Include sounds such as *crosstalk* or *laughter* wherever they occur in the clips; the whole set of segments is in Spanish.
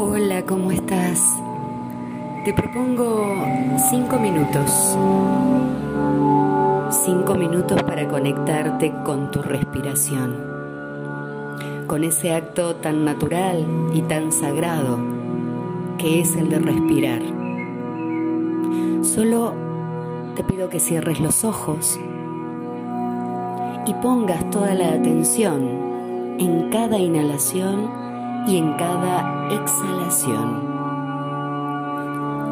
Hola, ¿cómo estás? Te propongo cinco minutos. Cinco minutos para conectarte con tu respiración. Con ese acto tan natural y tan sagrado que es el de respirar. Solo te pido que cierres los ojos y pongas toda la atención en cada inhalación y en cada exhalación,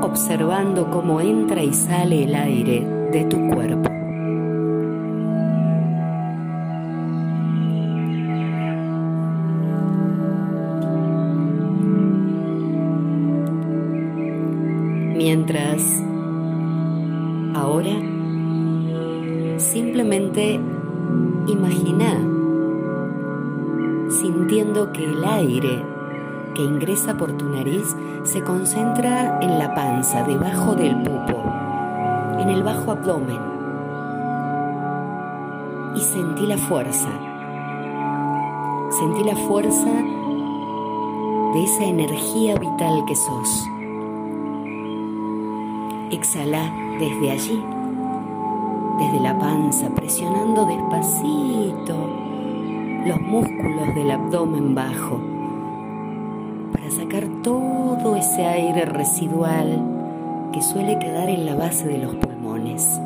observando cómo entra y sale el aire de tu cuerpo. Mientras ahora simplemente imagina sintiendo que el aire que ingresa por tu nariz se concentra en la panza, debajo del pupo, en el bajo abdomen. Y sentí la fuerza. Sentí la fuerza de esa energía vital que sos. Exhala desde allí, desde la panza, presionando despacito los músculos del abdomen bajo para sacar todo ese aire residual que suele quedar en la base de los pulmones.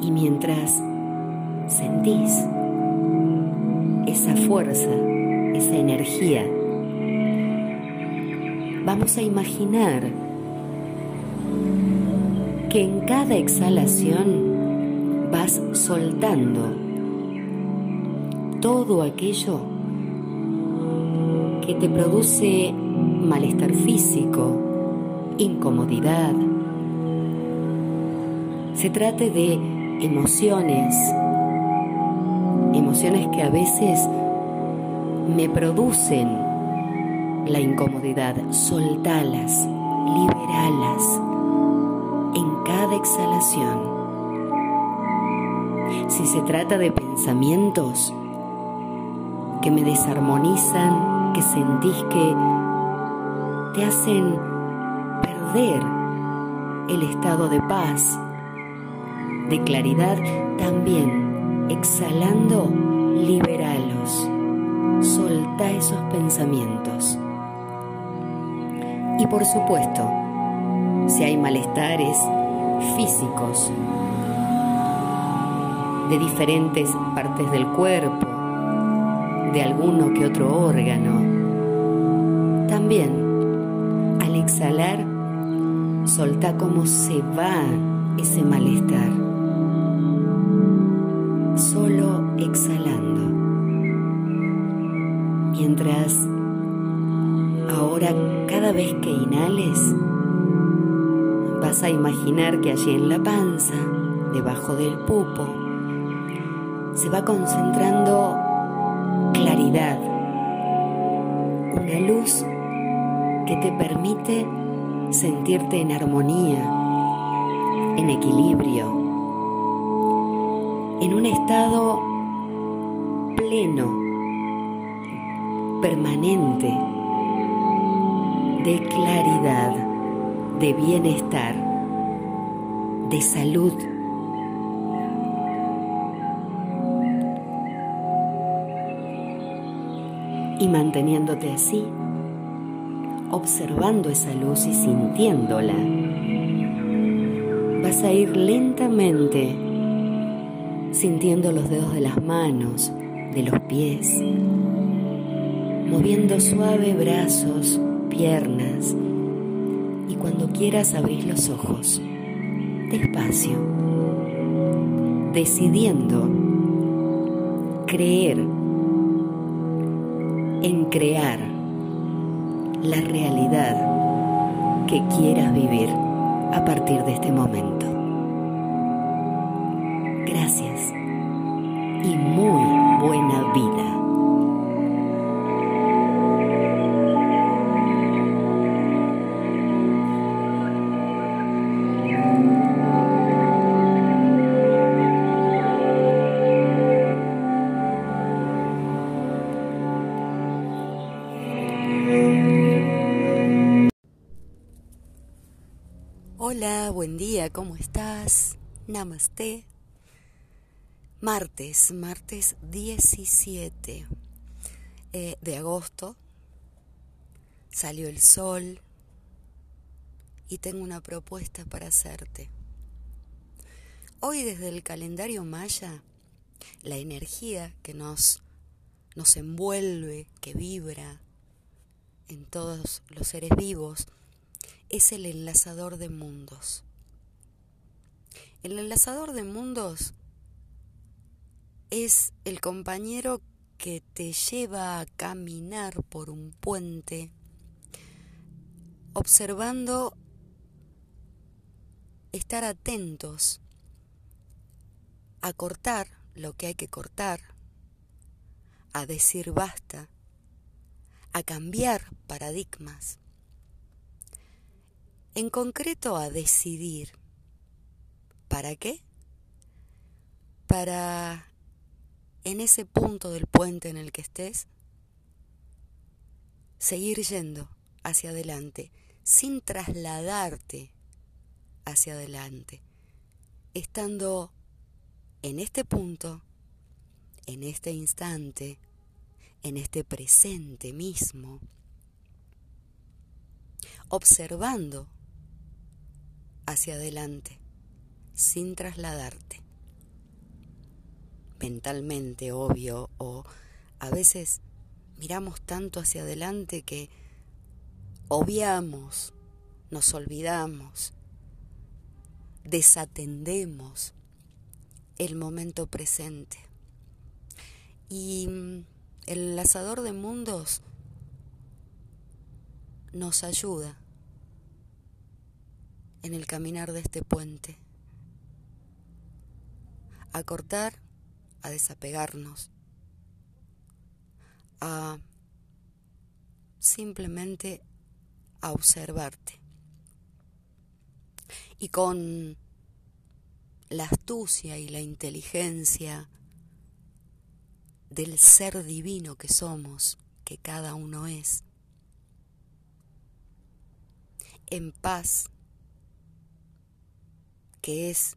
Y mientras sentís esa fuerza, esa energía, vamos a imaginar que en cada exhalación vas soltando todo aquello que te produce malestar físico, incomodidad. Se trate de emociones, emociones que a veces me producen la incomodidad. Soltalas, liberalas en cada exhalación. Si se trata de pensamientos, que me desarmonizan, que sentís que te hacen perder el estado de paz, de claridad, también exhalando, liberalos, solta esos pensamientos. Y por supuesto, si hay malestares físicos de diferentes partes del cuerpo, de alguno que otro órgano. También, al exhalar, solta cómo se va ese malestar. Solo exhalando. Mientras ahora cada vez que inhales, vas a imaginar que allí en la panza, debajo del pupo, se va concentrando claridad, una luz que te permite sentirte en armonía, en equilibrio, en un estado pleno, permanente, de claridad, de bienestar, de salud y manteniéndote así, observando esa luz y sintiéndola, vas a ir lentamente sintiendo los dedos de las manos, de los pies, moviendo suave brazos, piernas y cuando quieras abrir los ojos, despacio, decidiendo creer en crear la realidad que quieras vivir a partir de este momento. Gracias Hola, buen día, ¿cómo estás? Namaste. Martes, martes 17 eh, de agosto. Salió el sol y tengo una propuesta para hacerte. Hoy desde el calendario maya, la energía que nos, nos envuelve, que vibra en todos los seres vivos, es el enlazador de mundos. El enlazador de mundos es el compañero que te lleva a caminar por un puente observando estar atentos a cortar lo que hay que cortar, a decir basta, a cambiar paradigmas en concreto a decidir. ¿Para qué? Para en ese punto del puente en el que estés, seguir yendo hacia adelante, sin trasladarte hacia adelante, estando en este punto, en este instante, en este presente mismo, observando hacia adelante, sin trasladarte. Mentalmente, obvio, o a veces miramos tanto hacia adelante que obviamos, nos olvidamos, desatendemos el momento presente. Y mm, el lazador de mundos nos ayuda en el caminar de este puente, a cortar, a desapegarnos, a simplemente a observarte. Y con la astucia y la inteligencia del ser divino que somos, que cada uno es, en paz que es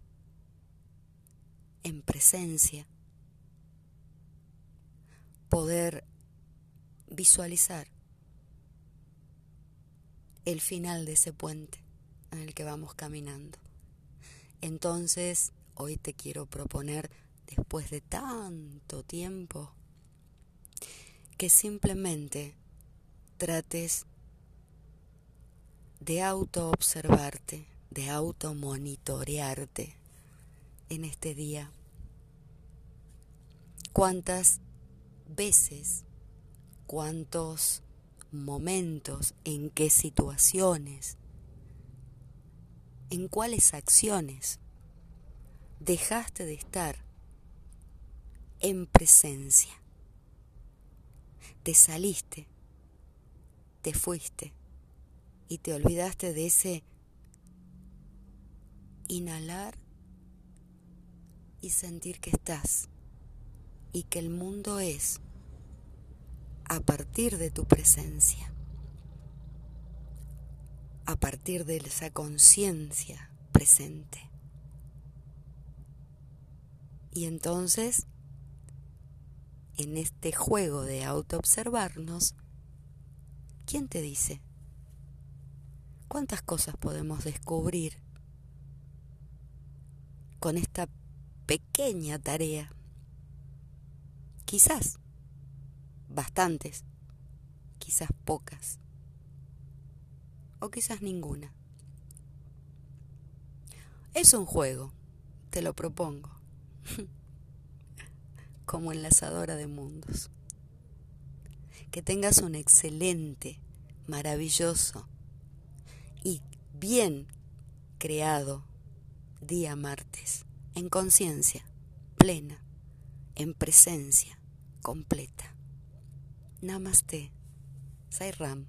en presencia, poder visualizar el final de ese puente en el que vamos caminando. Entonces, hoy te quiero proponer, después de tanto tiempo, que simplemente trates de auto observarte de automonitorearte en este día. ¿Cuántas veces, cuántos momentos, en qué situaciones, en cuáles acciones dejaste de estar en presencia? Te saliste, te fuiste y te olvidaste de ese inhalar y sentir que estás y que el mundo es a partir de tu presencia, a partir de esa conciencia presente. Y entonces, en este juego de autoobservarnos, ¿quién te dice? ¿Cuántas cosas podemos descubrir con esta pequeña tarea. Quizás bastantes, quizás pocas, o quizás ninguna. Es un juego, te lo propongo, *laughs* como enlazadora de mundos. Que tengas un excelente, maravilloso y bien creado día martes, en conciencia, plena, en presencia, completa. Namaste. Sai Ram.